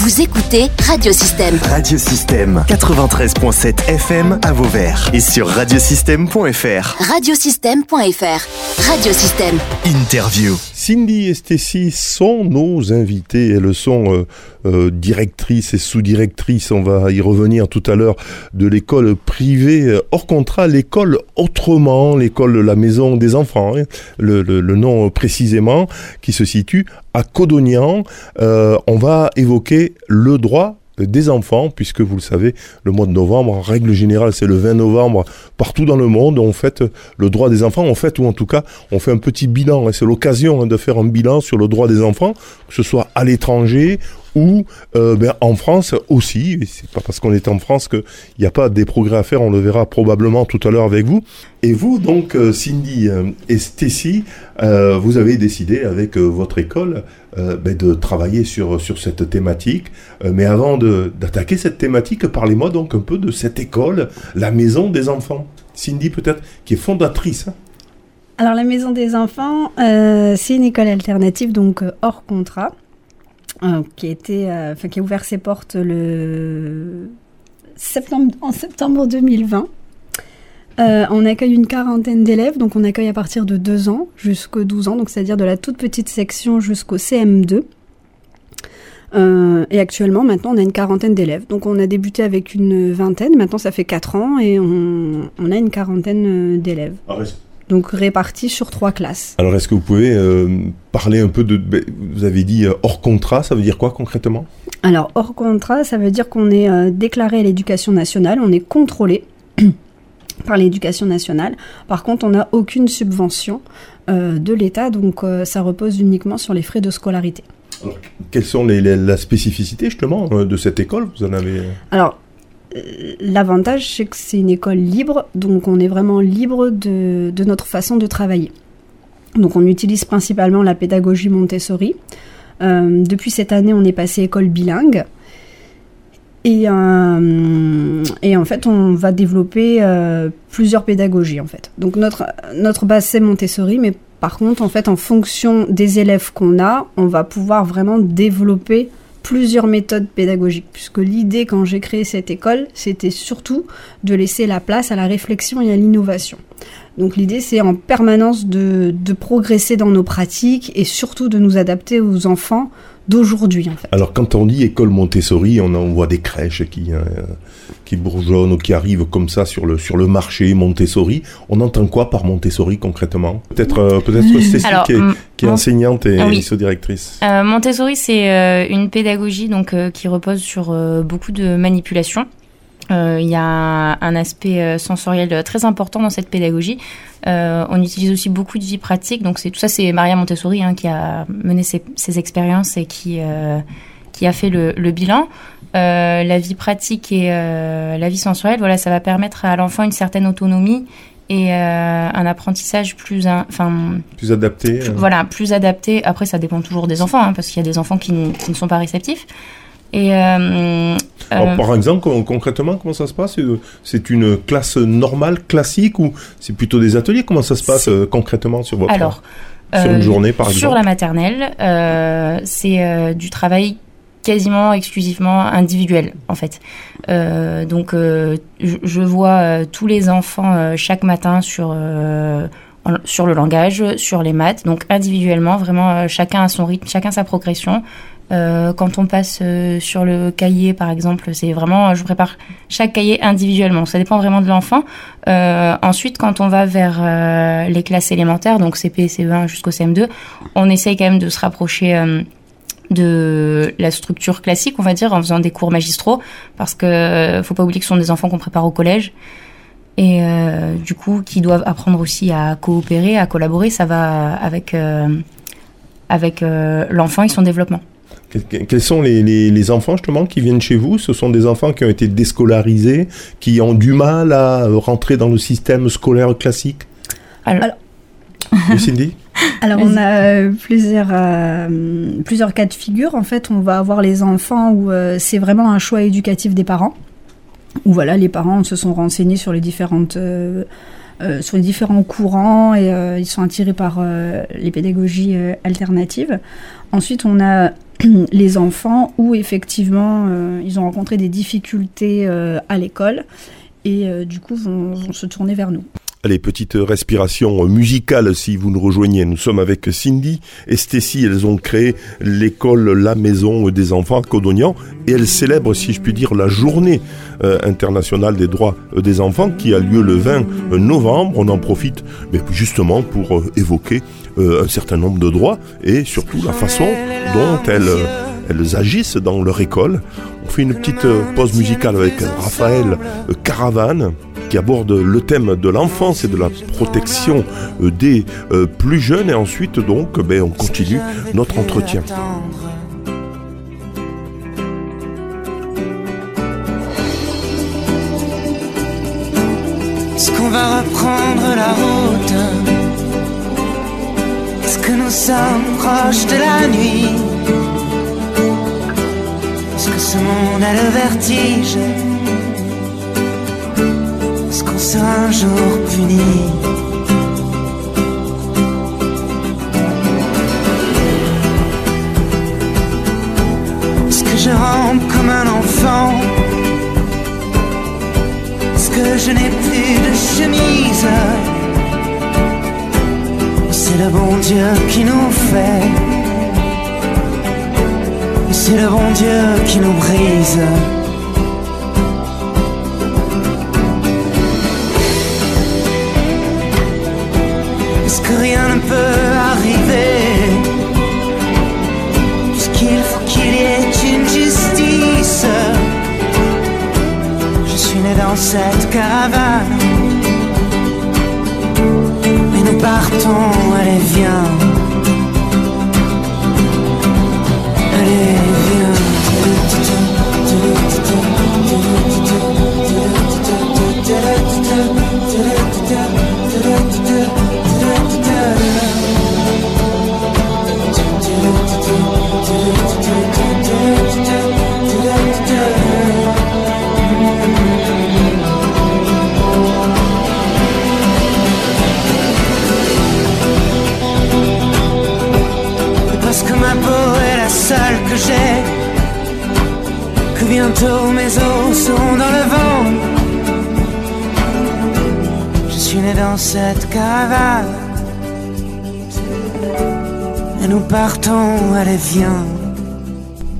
Vous écoutez Radiosystème. Radiosystème 93.7 FM à Vauvert et sur radiosystème.fr. Radiosystème.fr. Radiosystème. Interview. Cindy et Stacy sont nos invités. Elles sont euh, euh, directrices et sous-directrices, on va y revenir tout à l'heure, de l'école privée euh, hors contrat, l'école autrement, l'école la maison des enfants, hein, le, nom précisément, qui se situe à Codognan. Euh, on va évoquer le droit des enfants, puisque vous le savez, le mois de novembre, en règle générale, c'est le 20 novembre, partout dans le monde, on fête le droit des enfants, en fait, ou en tout cas, on fait un petit bilan, et c'est l'occasion hein, de faire un bilan sur le droit des enfants, que ce soit à l'étranger ou euh, ben, en France aussi. C'est pas parce qu'on est en France qu'il n'y a pas des progrès à faire. On le verra probablement tout à l'heure avec vous. Et vous, donc, euh, Cindy euh, et Stacy, vous avez décidé avec votre école ben, de travailler sur, sur cette thématique. mais avant d'attaquer cette thématique, parlez-moi donc un peu de cette école, la maison des enfants. Cindy, peut-être, qui est fondatrice. Hein. Alors, la maison des enfants, c'est une école alternative, donc hors contrat. Euh, qui, a été, euh, qui a ouvert ses portes le septembre, en septembre 2020. Euh, on accueille une quarantaine d'élèves, donc on accueille à partir de 2 ans jusqu'aux 12 ans, donc c'est-à-dire de la toute petite section jusqu'au CM2. Euh, et actuellement, maintenant, on a une quarantaine d'élèves. Donc on a débuté avec une vingtaine, maintenant ça fait 4 ans et on, a une quarantaine d'élèves. Donc répartis sur trois classes. Alors est-ce que vous pouvez euh, parler un peu de... Ben, vous avez dit euh, hors contrat, ça veut dire quoi concrètement? Alors hors contrat, ça veut dire qu'on est euh, déclaré à l'éducation nationale, on est contrôlé par l'éducation nationale. Par contre, on n'a aucune subvention de l'État, donc ça repose uniquement sur les frais de scolarité. Alors, quelles sont les, les, la spécificité justement de cette école? Vous en avez Alors, L'avantage, c'est que c'est une école libre, donc on est vraiment libre de, notre façon de travailler. Donc on utilise principalement la pédagogie Montessori. Euh, depuis cette année, on est passé école bilingue. Et, euh, en fait, on va développer euh, plusieurs pédagogies en fait. Donc notre, notre base c'est Montessori, mais par contre, en fait, en fonction des élèves qu'on a, on va pouvoir vraiment développer plusieurs méthodes pédagogiques, puisque l'idée quand j'ai créé cette école, c'était surtout de laisser la place à la réflexion et à l'innovation. Donc l'idée, c'est en permanence de, progresser dans nos pratiques et surtout de nous adapter aux enfants d'aujourd'hui. En. Alors quand on dit école Montessori, on, on voit des crèches qui, euh, qui bourgeonnent ou qui arrivent comme ça sur le, sur le marché Montessori. On entend quoi par Montessori concrètement? Peut-être euh, peut-être Cécile Alors, qui est, qui est enseignante et oui. directrice. Euh, Montessori, c'est euh, une pédagogie donc euh, qui repose sur beaucoup de manipulation. Il y a un aspect sensoriel très important dans cette pédagogie. On utilise aussi beaucoup de vie pratique. Donc c'est tout ça, c'est Maria Montessori hein, qui a mené ces expériences et qui qui a fait le, le bilan. Euh, la vie pratique et la vie sensorielle, voilà, ça va permettre à l'enfant une certaine autonomie et un apprentissage plus, enfin, plus adapté. Plus, voilà, plus adapté. Après, ça dépend toujours des enfants, hein, parce qu'il y a des enfants qui, qui ne sont pas réceptifs. Et euh, Alors, par exemple, concrètement, comment ça se passe? C'est une classe normale, classique, ou c'est plutôt des ateliers? Comment ça se passe euh, concrètement sur votre Alors, sur une journée, par exemple? Sur la maternelle, euh, c'est du travail quasiment exclusivement individuel en fait. Euh, donc euh, je, vois tous les enfants chaque matin sur sur le langage, sur les maths, donc individuellement, vraiment chacun a son rythme, chacun sa progression. Euh, quand on passe euh, sur le cahier, par exemple, c'est vraiment, je prépare chaque cahier individuellement. Ça dépend vraiment de l'enfant. Euh, ensuite, quand on va vers euh, les classes élémentaires, donc CP, CE1 jusqu'au CM2, on essaye quand même de se rapprocher euh, de la structure classique, on va dire, en faisant des cours magistraux, parce que faut pas oublier que ce sont des enfants qu'on prépare au collège et du coup qui doivent apprendre aussi à coopérer, à collaborer. Ça va avec avec l'enfant et son développement. Quels sont les, les, les, enfants justement qui viennent chez vous? Ce sont des enfants qui ont été déscolarisés, qui ont du mal à rentrer dans le système scolaire classique? Alors, Alors... Alors on a euh, plusieurs, euh, plusieurs cas de figure. En fait, on va avoir les enfants où euh, c'est vraiment un choix éducatif des parents. Où voilà, les parents se sont renseignés sur les différentes... Euh, euh, sur les différents courants et euh, ils sont attirés par euh, les pédagogies alternatives. Ensuite, on a les enfants où effectivement ils ont rencontré des difficultés à l'école et du coup vont, vont se tourner vers nous. Allez, petite respiration musicale si vous nous rejoignez. Nous sommes avec Cindy et Stécie. Elles ont créé l'école La Maison des Enfants à Codognan et elles célèbrent, si je puis dire, la journée euh, internationale des droits des enfants qui a lieu le 20 novembre. On en profite mais justement pour euh, évoquer euh, un certain nombre de droits et surtout la façon dont elles, elles agissent dans leur école. On fait une petite pause musicale avec Raphaël Caravane qui aborde le thème de l'enfance et de la protection euh, des euh, plus jeunes. Et ensuite, donc, ben, on continue notre entretien. Est-ce qu'on va reprendre la route Est-ce que nous sommes proches de la nuit Est-ce que ce monde a le vertige sera un jour puni. Est-ce que je rentre comme un enfant. Est-ce que je n'ai plus de chemise. C'est le bon Dieu qui nous fait. C'est le bon Dieu qui nous brise rien ne peut arriver. Puisqu'il faut qu'il y ait une justice. Je suis né dans cette caravane. Mais nous partons, allez viens. Bientôt mes os seront dans le vent. Je suis né dans cette caravane. Et nous partons, allez viens.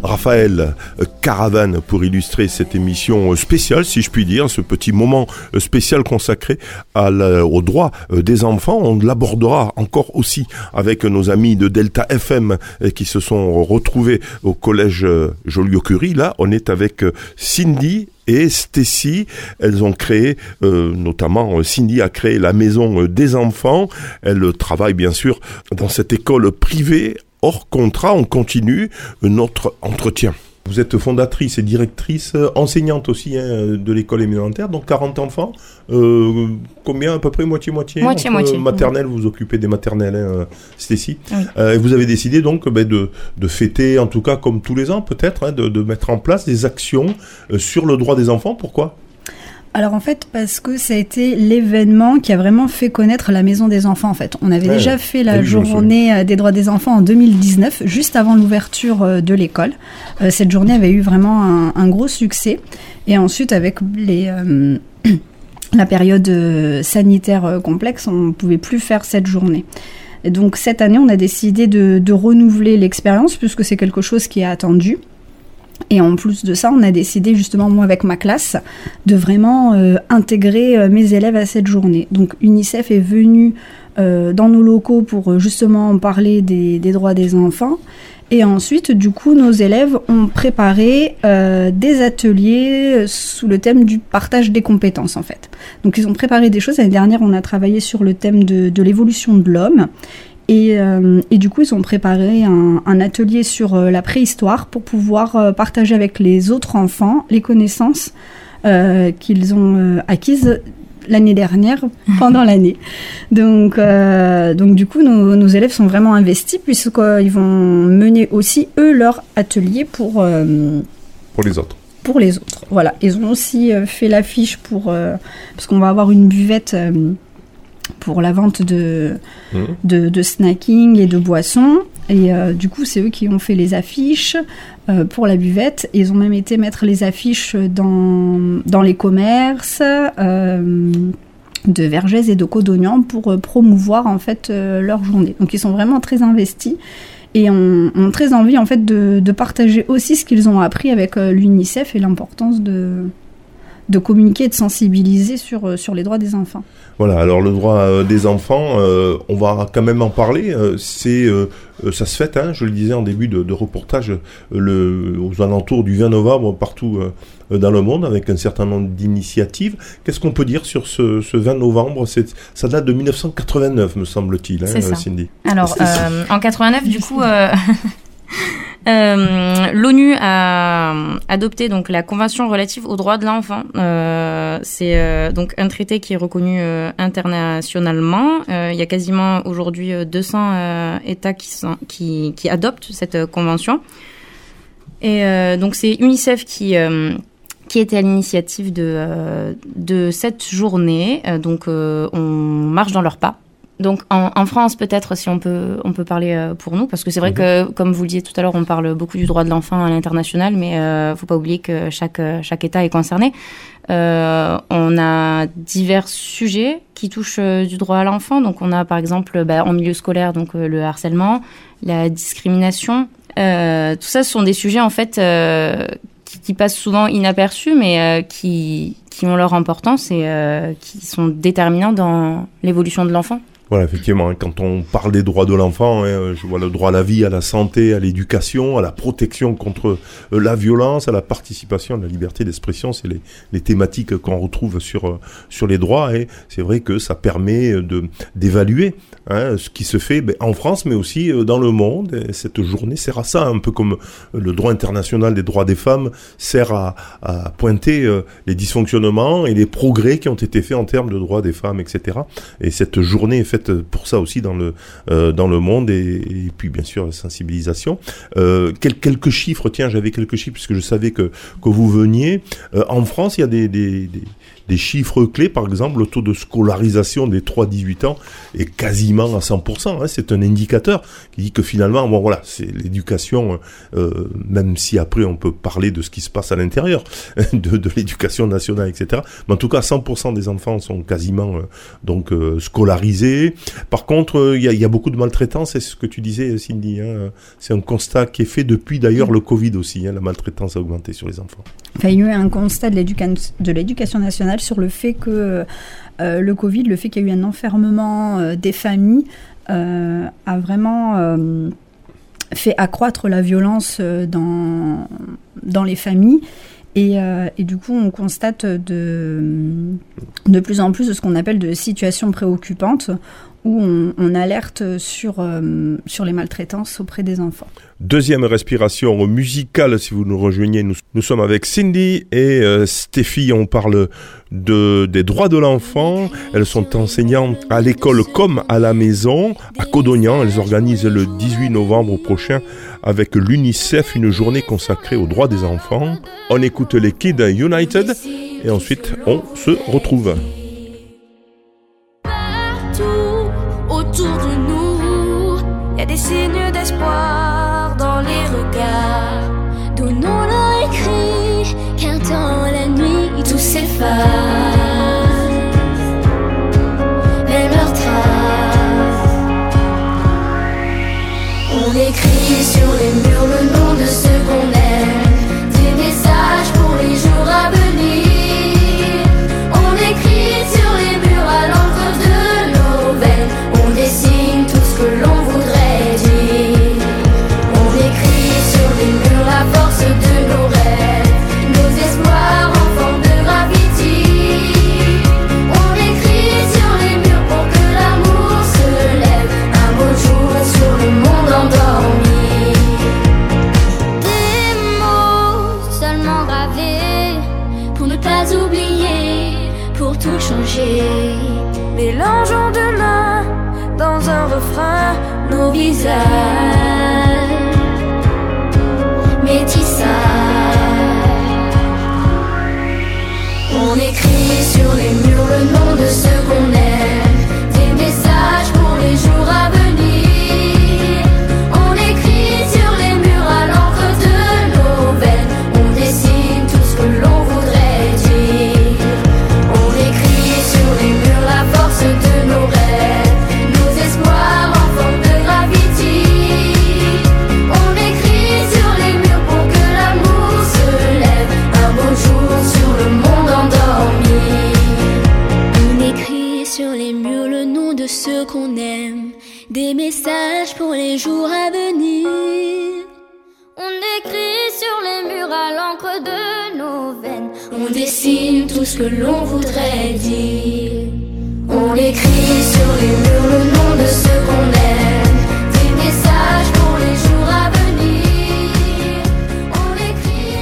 Raphaël Caravane pour illustrer cette émission spéciale, si je puis dire, ce petit moment spécial consacré à aux droits des enfants. On l'abordera encore aussi avec nos amis de Delta FM qui se sont retrouvés au collège Joliot-Curie. Là, on est avec Cindy et Stacy. Elles ont créé, euh, notamment Cindy a créé la maison des enfants. Elle travaille bien sûr dans cette école privée hors contrat. On continue notre entretien. Vous êtes fondatrice et directrice, euh, enseignante aussi hein, de l'école élémentaire, donc 40 enfants. Euh, combien à peu près Moitié-moitié Moitié-moitié. Maternelle, vous vous occupez des maternelles, hein, Stécie. Euh, et vous avez décidé donc ben, de, de, fêter, en tout cas comme tous les ans peut-être, hein, de, de, mettre en place des actions sur le droit des enfants. Pourquoi? Alors en fait, parce que ça a été l'événement qui a vraiment fait connaître la Maison des Enfants. En fait, on avait ouais, déjà fait la journée des droits des enfants en 2019, juste avant l'ouverture de l'école. Euh, cette journée avait eu vraiment un, un, gros succès. Et ensuite, avec les euh, la période sanitaire complexe, on ne pouvait plus faire cette journée. Et donc cette année, on a décidé de, de renouveler l'expérience puisque c'est quelque chose qui est attendu. Et en plus de ça, on a décidé justement, moi avec ma classe, de vraiment euh, intégrer euh, mes élèves à cette journée. Donc UNICEF est venu euh, dans nos locaux pour justement parler des, droits des enfants. Et ensuite, du coup, nos élèves ont préparé des ateliers sous le thème du partage des compétences, en fait. Donc, ils ont préparé des choses. L'année dernière, on a travaillé sur le thème de l'évolution de l'homme. Et, euh, et, du coup, ils ont préparé un, un atelier sur euh, la préhistoire pour pouvoir euh, partager avec les autres enfants les connaissances qu'ils ont acquises l'année dernière pendant l'année. Donc, donc du coup, nos, nos, élèves sont vraiment investis puisqu'ils vont mener aussi, eux, leur atelier pour... pour les autres pour les autres. Voilà, ils ont aussi fait l'affiche pour parce qu'on va avoir une buvette pour la vente de, mmh. de, de, snacking et de boissons. Et euh, du coup, c'est eux qui ont fait les affiches euh, pour la buvette. ils ont même été mettre les affiches dans, dans les commerces euh, de Vergès et de Codognan pour promouvoir en fait leur journée. Donc ils sont vraiment très investis et ont, ont très envie en fait de, de partager aussi ce qu'ils ont appris avec l'UNICEF et l'importance de, de communiquer et de sensibiliser sur, euh, sur les droits des enfants. Voilà, alors le droit euh, des enfants, euh, on va quand même en parler. c'est, ça se fait, hein, je le disais en début de, reportage, le, aux alentours du 20 novembre partout dans le monde, avec un certain nombre d'initiatives. Qu'est-ce qu'on peut dire sur ce, ce 20 novembre? Ça date de 1989, me semble-t-il, hein, Cindy. Alors, en 89, du coup... Euh, L'ONU a adopté donc la convention relative aux droits de l'enfant. Euh, c'est euh, donc un traité qui est reconnu euh, internationalement. il y a quasiment aujourd'hui 200 États qui, adoptent cette convention. Et donc c'est UNICEF qui qui était à l'initiative de, de cette journée. donc on marche dans leurs pas donc en, France peut-être si on peut on peut parler euh, pour nous parce que c'est vrai mhm. que comme vous le disiez tout à l'heure on parle beaucoup du droit de l'enfant à l'international mais euh, faut pas oublier que chaque chaque État est concerné. Euh, on a divers sujets qui touchent euh, du droit à l'enfant donc on a par exemple bah, en milieu scolaire donc le harcèlement, la discrimination. tout ça ce sont des sujets en fait qui, qui, passent souvent inaperçus mais qui qui ont leur importance et qui sont déterminants dans l'évolution de l'enfant. Voilà, effectivement, hein, quand on parle des droits de l'enfant, hein, je vois le droit à la vie, à la santé, à l'éducation, à la protection contre euh, la violence, à la participation, à la liberté d'expression, c'est les, les, thématiques qu'on retrouve sur, euh, sur les droits, et c'est vrai que ça permet d'évaluer hein, ce qui se fait ben, en France, mais aussi euh, dans le monde. Et cette journée sert à ça, un peu comme le droit international des droits des femmes sert à pointer les dysfonctionnements et les progrès qui ont été faits en termes de droits des femmes, etc. Et cette journée est faite pour ça aussi dans le, euh, dans le monde et, puis bien sûr la sensibilisation. Euh, quelques chiffres, tiens, j'avais quelques chiffres puisque je savais que, que vous veniez. Euh, en France, il y a des, des chiffres clés, par exemple, le taux de scolarisation des 3-18 ans est quasiment à 100%. Hein, c'est un indicateur qui dit que finalement, bon voilà, c'est l'éducation, même si après on peut parler de ce qui se passe à l'intérieur de, de l'éducation nationale, etc. Mais en tout cas, 100% des enfants sont quasiment donc euh, Par contre, il y a, beaucoup de maltraitance, c'est ce que tu disais, Cindy. Hein, c'est un constat qui est fait depuis d'ailleurs le Covid aussi. Hein, la maltraitance a augmenté sur les enfants. Il y a eu un constat de l'éducation nationale sur le fait que euh, le Covid, le fait qu'il y a eu un enfermement euh, des familles, euh, a vraiment fait accroître la violence dans, dans les familles. Et, et, du coup, on constate de, de plus en plus de ce qu'on appelle de situations préoccupantes où on, alerte sur, euh, sur les maltraitances auprès des enfants. Deuxième respiration musicale, si vous nous rejoignez, nous, nous sommes avec Cindy et euh, Stéphie, on parle de, des droits de l'enfant. Elles sont enseignantes à l'école comme à la maison, à Codognan. Elles organisent le 18 novembre prochain avec l'UNICEF une journée consacrée aux droits des enfants. On écoute les Kids United et ensuite on se retrouve. Signes d'espoir dans les regards. Donnons-leur écrit qu'un temps la nuit tout s'efface. Mais leur trace, on écrit sur les murs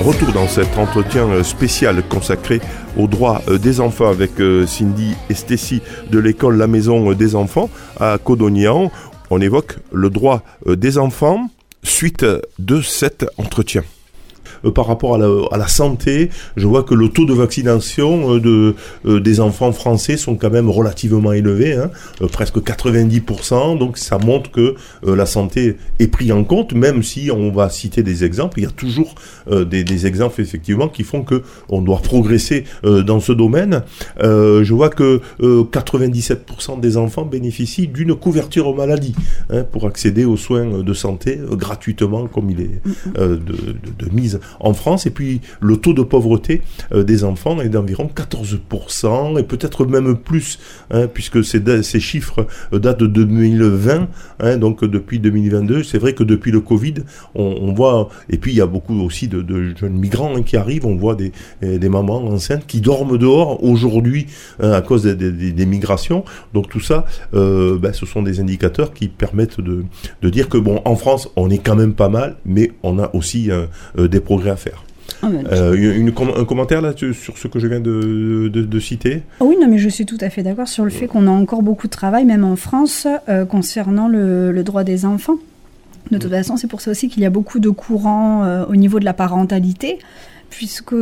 Retour dans cet entretien euh, spécial consacré aux droits euh, des enfants avec euh, Cindy et Stécie de l'école La Maison des Enfants à Codognan. On évoque le droit des enfants suite de cet entretien. Euh, Par rapport à la, santé, je vois que le taux de vaccination euh, euh, des enfants français sont quand même relativement élevés, hein, presque 90%. Donc ça montre que la santé est prise en compte, même si on va citer des exemples. Il y a toujours des, exemples effectivement qui font que on doit progresser dans ce domaine. Je vois que euh, 97% des enfants bénéficient d'une couverture maladie hein, pour accéder aux soins de santé gratuitement, comme il est de- de mise en France. Et puis le taux de pauvreté euh, des enfants est d'environ 14% et peut-être même plus, hein, puisque ces, chiffres euh, datent de 2020, hein, donc depuis 2022. C'est vrai que depuis le Covid, on, voit, et puis il y a beaucoup aussi de, jeunes migrants hein, qui arrivent, on voit des, euh, des mamans enceintes qui dorment dehors aujourd'hui à cause des, migrations. Donc tout ça, euh, ben, ce sont des indicateurs qui permettent de, de dire que bon, en France, on est quand même pas mal, mais on a aussi des progrès à faire. Ah, Euh, une- une com- un commentaire là sur ce que je viens de, de- de citer Ah Oui, non, mais je suis tout à fait d'accord sur le fait qu'on a encore beaucoup de travail, même en France, euh, concernant le, le droit des enfants. De toute façon, c'est pour ça aussi qu'il y a beaucoup de courants euh, au niveau de la parentalité, puisque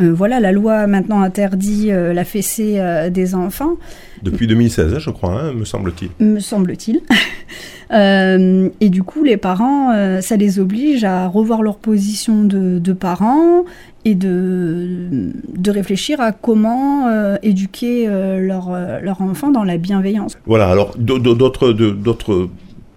euh, voilà, la loi maintenant interdit euh, la fessée euh, des enfants, depuis 2016, hein, je crois, hein, me semble-t-il. me semble-t-il. Et du coup, les parents, ça les oblige à revoir leur position de, de parents et de, de réfléchir à comment éduquer leur, leur enfant dans la bienveillance. Voilà, alors d'autres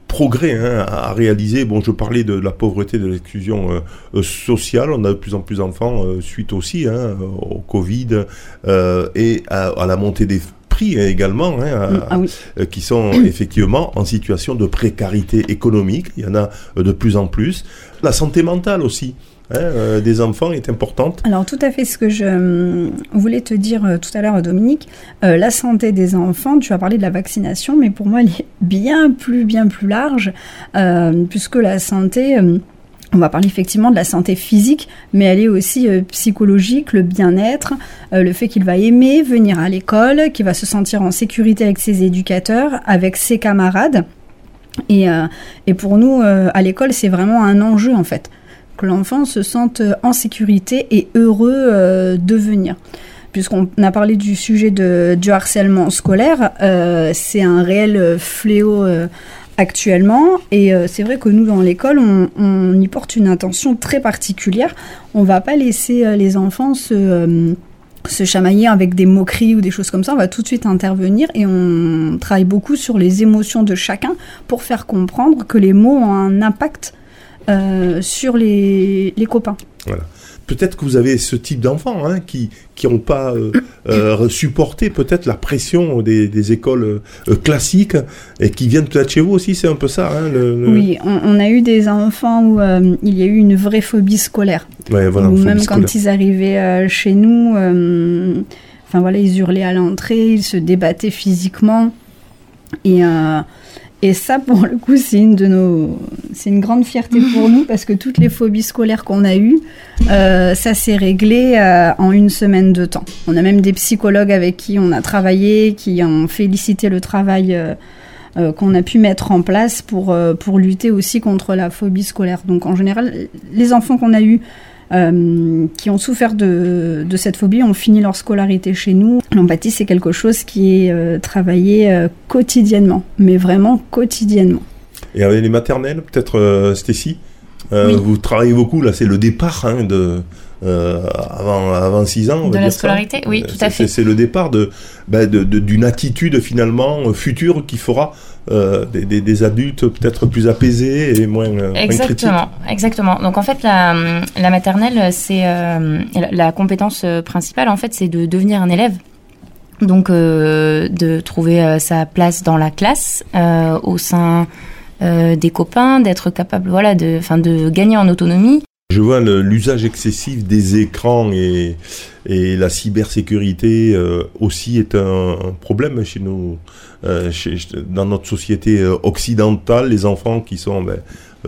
progrès hein, à réaliser. Bon, je parlais de la pauvreté, de l'exclusion euh, euh, sociale. On a de plus en plus d'enfants euh, suite aussi hein, au Covid euh, et à, à la montée des prix hein, également, hein, à- ah oui. qui sont effectivement en situation de précarité économique. Il y en a de plus en plus. La santé mentale aussi. Hein, euh, des enfants est importante. Alors tout à fait ce que je euh, voulais te dire euh, tout à l'heure, Dominique, la santé des enfants, tu as parlé de la vaccination, mais pour moi elle est bien plus, bien plus large, puisque la santé... on va parler effectivement de la santé physique, mais elle est aussi psychologique, le bien-être, le fait qu'il va aimer venir à l'école, qu'il va se sentir en sécurité avec ses éducateurs, avec ses camarades. Et, et pour nous, à l'école, c'est vraiment un enjeu en fait que l'enfant se sente en sécurité et heureux euh, de venir. Puisqu'on a parlé du sujet de, du harcèlement scolaire, euh, c'est un réel fléau euh, actuellement. Et c'est vrai que nous, dans l'école, on, y porte une attention très particulière. On va pas laisser les enfants se... se chamailler avec des moqueries ou des choses comme ça, on va tout de suite intervenir et on travaille beaucoup sur les émotions de chacun pour faire comprendre que les mots ont un impact euh, sur les, les copains. Peut-être que vous avez ce type d'enfants hein, qui qui n'ont pas euh, euh, supporté peut-être la pression des, des écoles classiques et qui viennent peut-être chez vous aussi, c'est un peu ça. Hein, le, le- Oui, on, on a eu des enfants où il y a eu une vraie phobie scolaire. Ouais, voilà, phobie même scolaire. quand ils arrivaient chez nous, enfin voilà, ils hurlaient à l'entrée, ils se débattaient physiquement. Et, et ça, pour le coup, c'est une de nos, c'est une grande fierté pour nous parce que toutes les phobies scolaires qu'on a eues, euh, ça s'est réglé euh, en une semaine de temps. On a même des psychologues avec qui on a travaillé, qui ont félicité le travail. euh, qu'on a pu mettre en place pour, pour lutter aussi contre la phobie scolaire. Donc en général, les enfants qu'on a eus euh, qui ont souffert de, de cette phobie ont fini leur scolarité chez nous. L'empathie, c'est quelque chose qui est euh, travaillé euh, quotidiennement, mais vraiment quotidiennement. Et avec les maternelles, peut-être euh, Stécie, euh, Oui. vous travaillez beaucoup, là c'est le départ hein, de, euh, avant, avant 6 ans. on De va la dire ça. scolarité, oui, tout c'est- à fait. C'est le départ de ben, de- de- d'une attitude finalement future qui fera euh, des, des- des adultes peut-être plus apaisés et moins, euh, moins critiques. Exactement, exactement. Donc en fait, la, la maternelle, c'est euh, la, la compétence principale. En fait, c'est de devenir un élève. Donc de trouver sa place dans la classe, au sein des copains, d'être capable, voilà, de, enfin, de gagner en autonomie. Je vois l'usage excessif des écrans et, et la cybersécurité euh, aussi est un, un problème chez nous, euh, chez- dans notre société euh, occidentale. Les enfants qui sont ben, euh,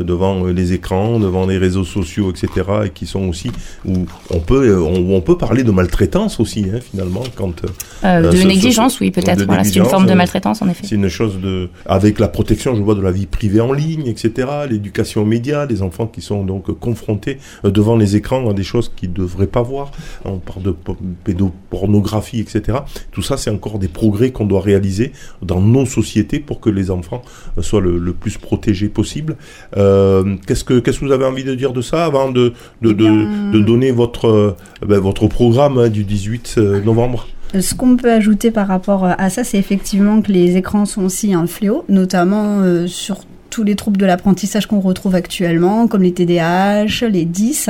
devant euh, les écrans, devant les réseaux sociaux, etc., et qui sont aussi où on peut euh, on, on peut parler de maltraitance aussi hein, finalement quand euh, Euh, Euh, de ce- négligence, ce- oui, peut-être. Voilà, c'est une forme de euh, maltraitance, en effet. c'est une chose de avec la protection, je vois, de la vie privée en ligne, etc. L'éducation aux médias, les enfants qui sont donc confrontés euh, devant les écrans à des choses qu'ils ne devraient pas voir. On parle de po- pédopornographie, etc. Tout ça, c'est encore des progrès qu'on doit réaliser dans nos sociétés pour que les enfants euh, soient le, le plus protégés possible. Euh, qu'est-ce que qu'est-ce que vous avez envie de dire de ça avant de de, Eh bien, de, donner votre euh, ben, votre programme hein, du 18 euh, novembre? Ce qu'on peut ajouter par rapport à ça, c'est effectivement que les écrans sont aussi un fléau, notamment euh, sur tous les troubles de l'apprentissage qu'on retrouve actuellement, comme les TDAH, les 10,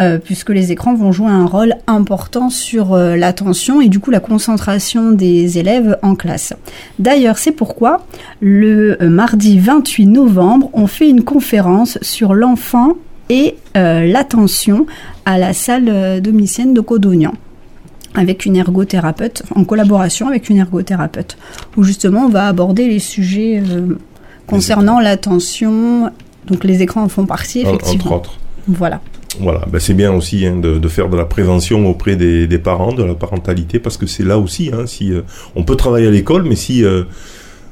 euh, puisque les écrans vont jouer un rôle important sur euh, l'attention et du coup la concentration des élèves en classe. D'ailleurs, c'est pourquoi le euh, mardi 28 novembre, on fait une conférence sur l'enfant et l'attention à la salle domicienne de Codognan avec une ergothérapeute, en collaboration avec une ergothérapeute, où justement on va aborder les sujets concernant l'attention. Donc les écrans en font partie, En- effectivement. entre autres. Voilà. Voilà, ben c'est bien aussi hein, de, de faire de la prévention auprès des, des parents, de la parentalité, parce que c'est là aussi, hein, si euh, on peut travailler à l'école, mais si euh,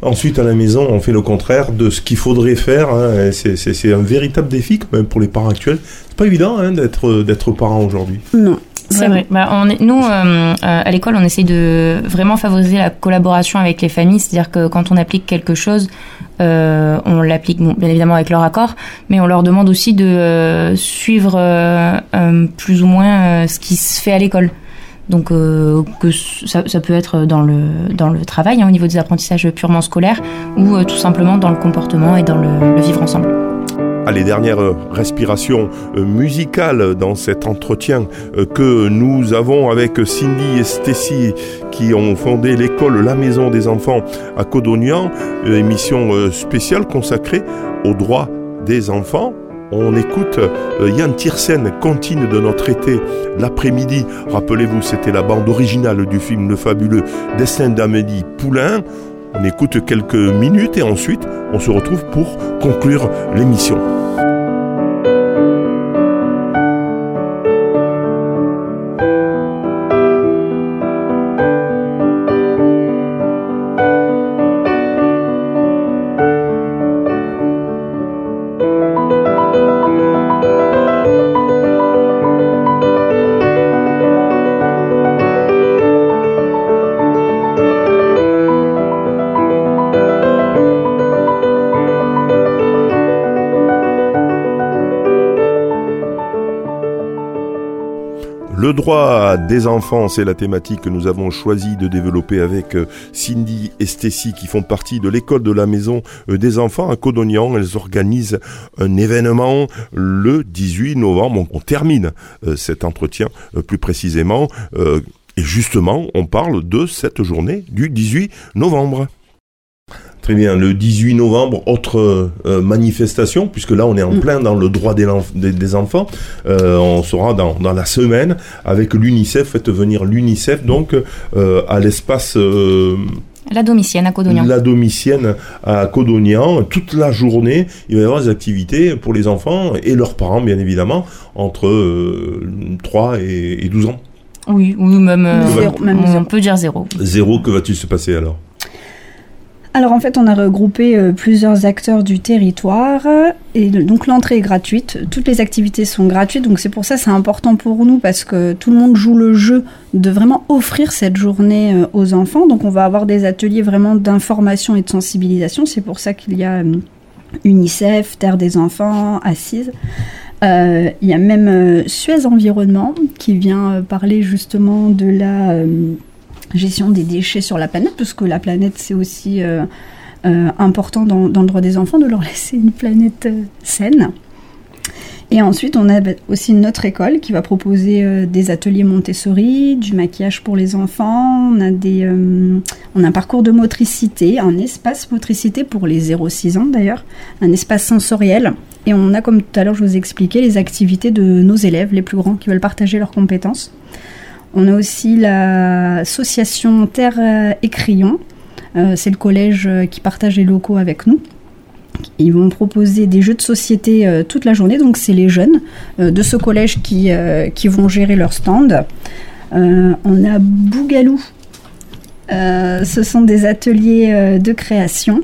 ensuite à la maison on fait le contraire de ce qu'il faudrait faire, hein, c'est- un véritable défi même pour les parents actuels. C'est pas évident hein, d'être d'être parent aujourd'hui. Non. C'est vrai. Bah, on est, nous, euh, euh, à l'école, on essaye de vraiment favoriser la collaboration avec les familles. C'est-à-dire que quand on applique quelque chose, euh, on l'applique bon, bien évidemment avec leur accord, mais on leur demande aussi de euh, suivre euh, euh, plus ou moins euh, ce qui se fait à l'école. Donc euh, que ça, ça peut être dans le dans le travail hein, au niveau des apprentissages purement scolaires ou euh, tout simplement dans le comportement et dans le, le vivre ensemble. Allez, dernière euh, respiration euh, musicale dans cet entretien euh, que nous avons avec Cindy et Stacy qui ont fondé l'école La Maison des Enfants à Codognan, émission spéciale consacrée aux droits des enfants. On écoute Yann Tiersen, contine de notre été, l'après-midi. Rappelez-vous, c'était la bande originale du film Le fabuleux Destin d'Amélie Poulain. On écoute quelques minutes et ensuite on se retrouve pour conclure l'émission. Le droit des enfants, c'est la thématique que nous avons choisi de développer avec euh, Cindy et Stacy qui font partie de l'école de la maison euh, des enfants à Codognan. Elles organisent un événement le 18 novembre. On termine euh, cet entretien plus précisément. Et justement, on parle de cette journée du 18 novembre. Très bien, le 18 novembre, autre euh, manifestation, puisque là on est en Mm. plein dans le droit des, l'enf- des- des enfants. Euh, on sera dans, dans la semaine avec l'UNICEF, faites venir l'UNICEF donc euh, à l'espace euh, La domicienne à Codognan. la domicienne à Codognan. Toute la journée, il va y avoir des activités pour les enfants et leurs parents bien évidemment, entre euh, 3 et, et 12 ans. Oui, oui, même, euh, Zéro, même on zéro. peut dire zéro. Zéro, que va-t-il se passer alors? Alors en fait, on a regroupé euh, plusieurs acteurs du territoire et le- donc l'entrée est gratuite. Toutes les activités sont gratuites, donc c'est pour ça c'est important pour nous parce que tout le monde joue le jeu de vraiment offrir cette journée euh, aux enfants. Donc on va avoir des ateliers vraiment d'information et de sensibilisation. C'est pour ça qu'il y a euh, UNICEF, Terre des enfants, Assise. Euh, il y a même euh, Suez Environnement qui vient euh, parler justement de la euh, gestion des déchets sur la planète, parce que la planète c'est aussi euh, euh, important dans, le droit des enfants de leur laisser une planète euh, saine. Et ensuite, on a aussi notre école qui va proposer des ateliers Montessori, du maquillage pour les enfants. On a, des, on a un parcours de motricité, un espace motricité pour les 0-6 ans d'ailleurs, un espace sensoriel. Et on a, comme tout à l'heure, je vous ai expliqué, les activités de nos élèves, les plus grands, qui veulent partager leurs compétences. On a aussi l'association Terre et Crayon. Euh, C'est le collège euh, qui partage les locaux avec nous. Ils vont proposer des jeux de société euh, toute la journée, donc c'est les jeunes de ce collège qui, qui vont gérer leur stand. On a Bougalou, ce sont des ateliers de création,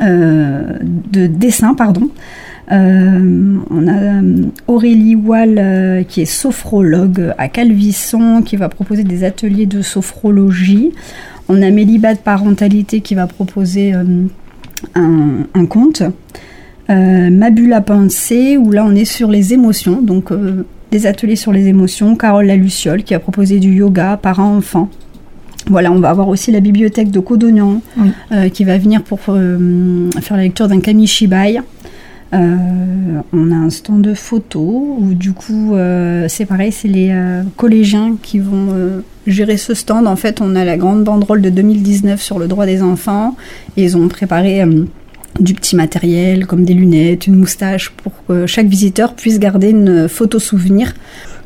de dessin, pardon. Euh, on a euh, Aurélie Wall euh, qui est sophrologue à Calvisson qui va proposer des ateliers de sophrologie. On a Mélibat de parentalité qui va proposer euh, un, un conte. Euh, Mabula Pensée où là on est sur les émotions, donc des ateliers sur les émotions. Carole Laluciole qui a proposé du yoga parents-enfants. Voilà, on va avoir aussi la bibliothèque de Codognan Oui. euh, qui va venir pour euh, faire la lecture d'un Kamishibai. Euh, on a un stand de photos où du coup euh, c'est pareil, c'est les euh, collégiens qui vont gérer ce stand. En fait, on a la grande banderole de 2019 sur le droit des enfants et ils ont préparé du petit matériel comme des lunettes, une moustache pour que chaque visiteur puisse garder une photo souvenir.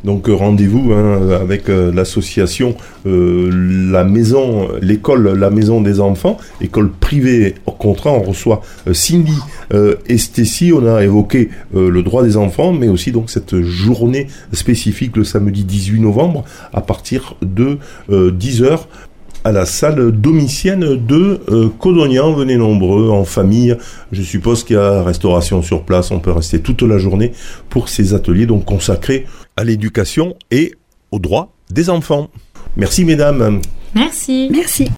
Donc euh, rendez-vous hein, avec euh, l'association euh, La Maison, l'école La Maison des Enfants, école privée hors contrat. On reçoit Cindy et. On a évoqué le droit des enfants, mais aussi donc cette journée spécifique le samedi 18 novembre à partir de 10h à la salle domicienne de euh, Codognan. Venez nombreux, en famille. Je suppose qu'il y a restauration sur place. On peut rester toute la journée pour ces ateliers donc consacrés à l'éducation et aux droits des enfants. Merci mesdames. Merci. Merci.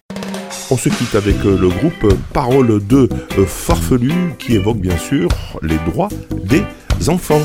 On se quitte avec euh, le groupe Parole de euh, Farfelu qui évoque bien sûr les droits des enfants.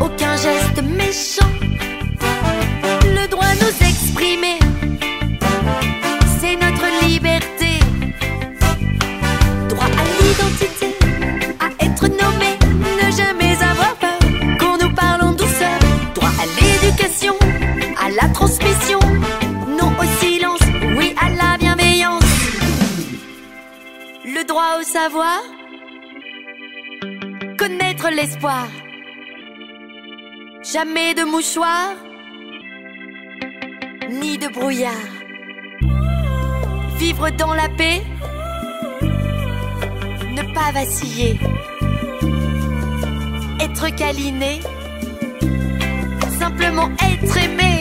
Aucun geste méchant le droit de nous exprimer. C'est notre liberté. Droit à l'identité, à être nommé, ne jamais avoir peur qu'on nous parle en douceur. Droit à l'éducation, à la transmission, non au silence, oui à la bienveillance. Le droit au savoir, l'espoir. Jamais de mouchoir ni de brouillard. Vivre dans la paix, ne pas vaciller. Être câliné, simplement être aimé.